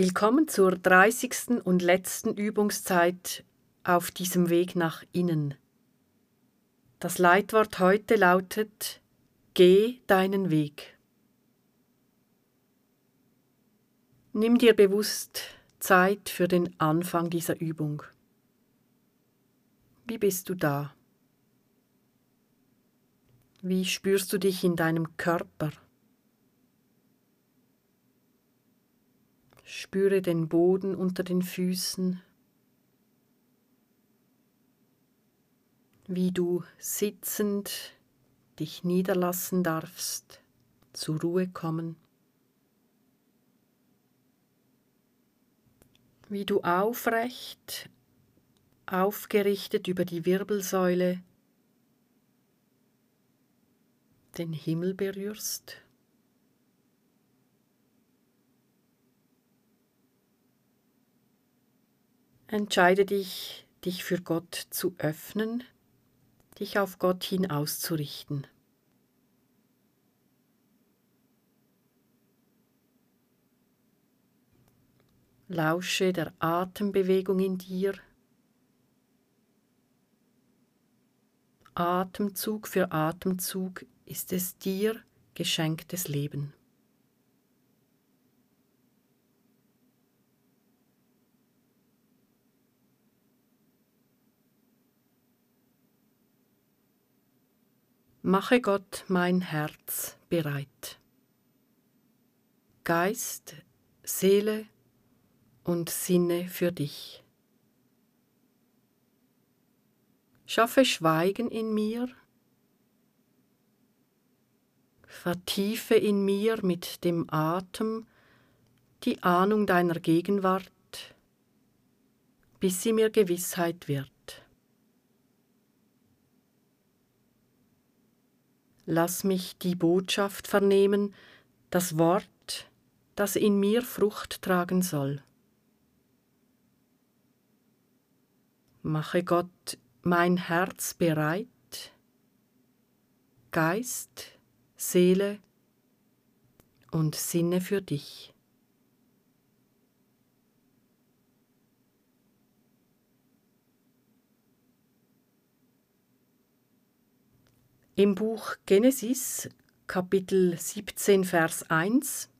Willkommen zur 30. und letzten Übungszeit auf diesem Weg nach innen. Das Leitwort heute lautet Geh deinen Weg. Nimm dir bewusst Zeit für den Anfang dieser Übung. Wie bist du da? Wie spürst du dich in deinem Körper? Spüre den Boden unter den Füßen, wie du sitzend dich niederlassen darfst, zur Ruhe kommen, wie du aufrecht, aufgerichtet über die Wirbelsäule den Himmel berührst. Entscheide dich, dich für Gott zu öffnen, dich auf Gott hin auszurichten. Lausche der Atembewegung in dir. Atemzug für Atemzug ist es dir geschenktes Leben. Mache Gott mein Herz bereit. Geist, Seele und Sinne für dich. Schaffe Schweigen in mir, vertiefe in mir mit dem Atem die Ahnung deiner Gegenwart, bis sie mir Gewissheit wird. Lass mich die Botschaft vernehmen, das Wort, das in mir Frucht tragen soll. Mache Gott mein Herz bereit, Geist, Seele und Sinne für dich. Im Buch Genesis Kapitel 17 Vers 1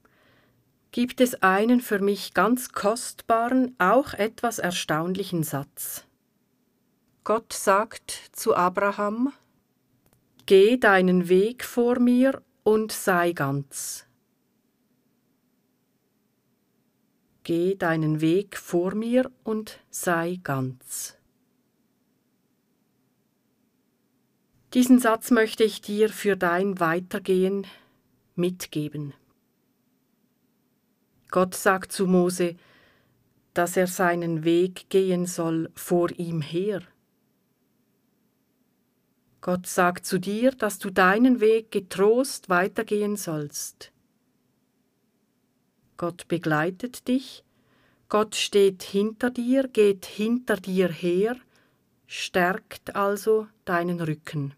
gibt es einen für mich ganz kostbaren, auch etwas erstaunlichen Satz. Gott sagt zu Abraham, Geh deinen Weg vor mir und sei ganz. Geh deinen Weg vor mir und sei ganz. Diesen Satz möchte ich dir für dein Weitergehen mitgeben. Gott sagt zu Mose, dass er seinen Weg gehen soll vor ihm her. Gott sagt zu dir, dass du deinen Weg getrost weitergehen sollst. Gott begleitet dich, Gott steht hinter dir, geht hinter dir her, stärkt also deinen Rücken.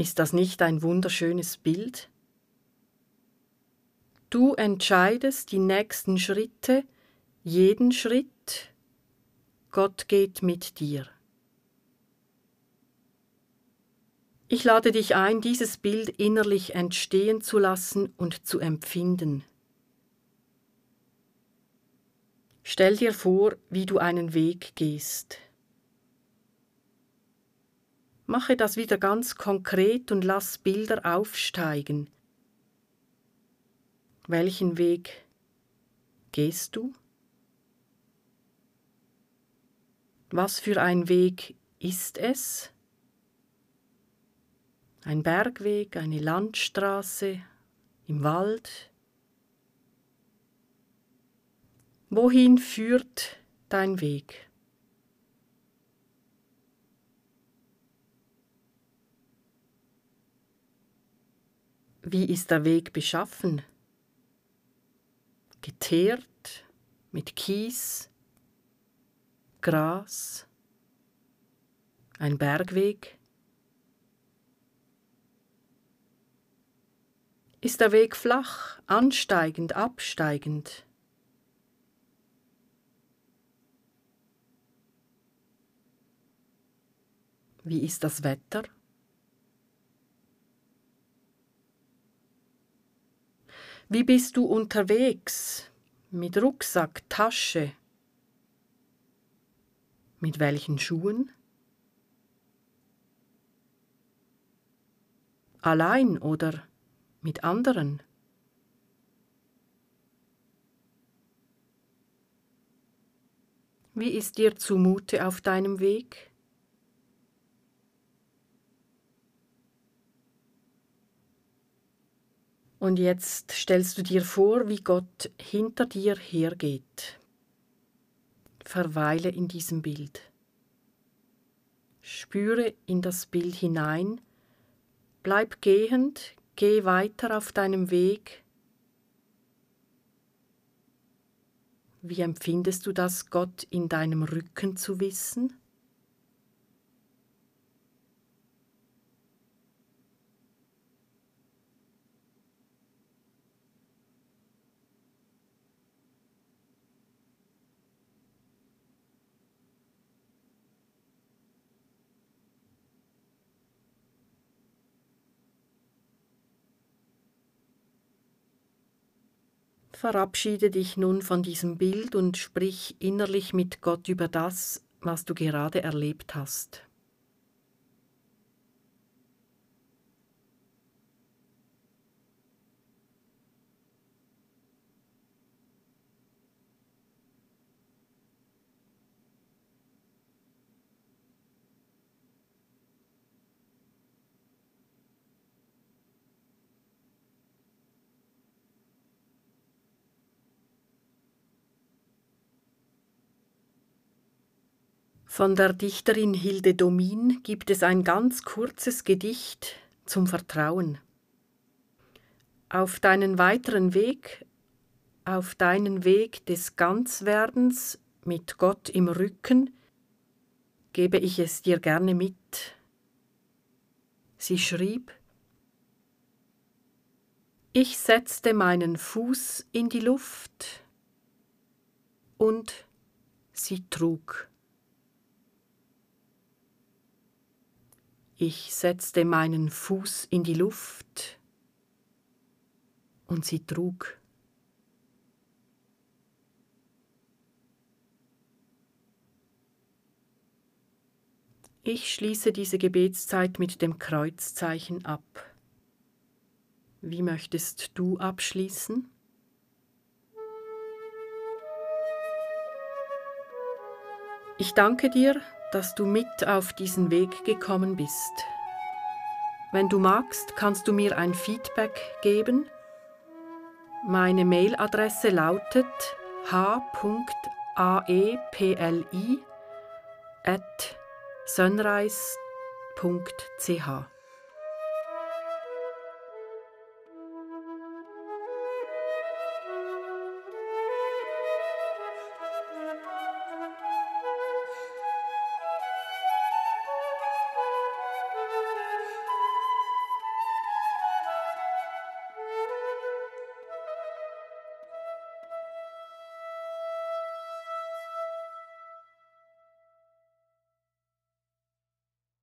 Ist das nicht ein wunderschönes Bild? Du entscheidest die nächsten Schritte, jeden Schritt. Gott geht mit dir. Ich lade dich ein, dieses Bild innerlich entstehen zu lassen und zu empfinden. Stell dir vor, wie du einen Weg gehst. Mache das wieder ganz konkret und lass Bilder aufsteigen. Welchen Weg gehst du? Was für ein Weg ist es? Ein Bergweg, eine Landstraße, im Wald? Wohin führt dein Weg? Wie ist der Weg beschaffen? Geteert mit Kies, Gras, ein Bergweg. Ist der Weg flach, ansteigend, absteigend? Wie ist das Wetter? Wie bist du unterwegs? Mit Rucksack, Tasche? Mit welchen Schuhen? Allein oder mit anderen? Wie ist dir zumute auf deinem Weg? Und jetzt stellst du dir vor, wie Gott hinter dir hergeht. Verweile in diesem Bild. Spüre in das Bild hinein, bleib gehend, geh weiter auf deinem Weg. Wie empfindest du das, Gott in deinem Rücken zu wissen? Verabschiede dich nun von diesem Bild und sprich innerlich mit Gott über das, was du gerade erlebt hast. Von der Dichterin Hilde Domin gibt es ein ganz kurzes Gedicht zum Vertrauen. Auf deinen weiteren Weg, auf deinen Weg des Ganzwerdens mit Gott im Rücken, gebe ich es dir gerne mit. Sie schrieb, ich setzte meinen Fuß in die Luft und sie trug. Ich setzte meinen Fuß in die Luft und sie trug. Ich schließe diese Gebetszeit mit dem Kreuzzeichen ab. Wie möchtest du abschließen? Ich danke dir, dass du mit auf diesen Weg gekommen bist. Wenn du magst, kannst du mir ein Feedback geben. Meine Mailadresse lautet h.aepli at sunrise.ch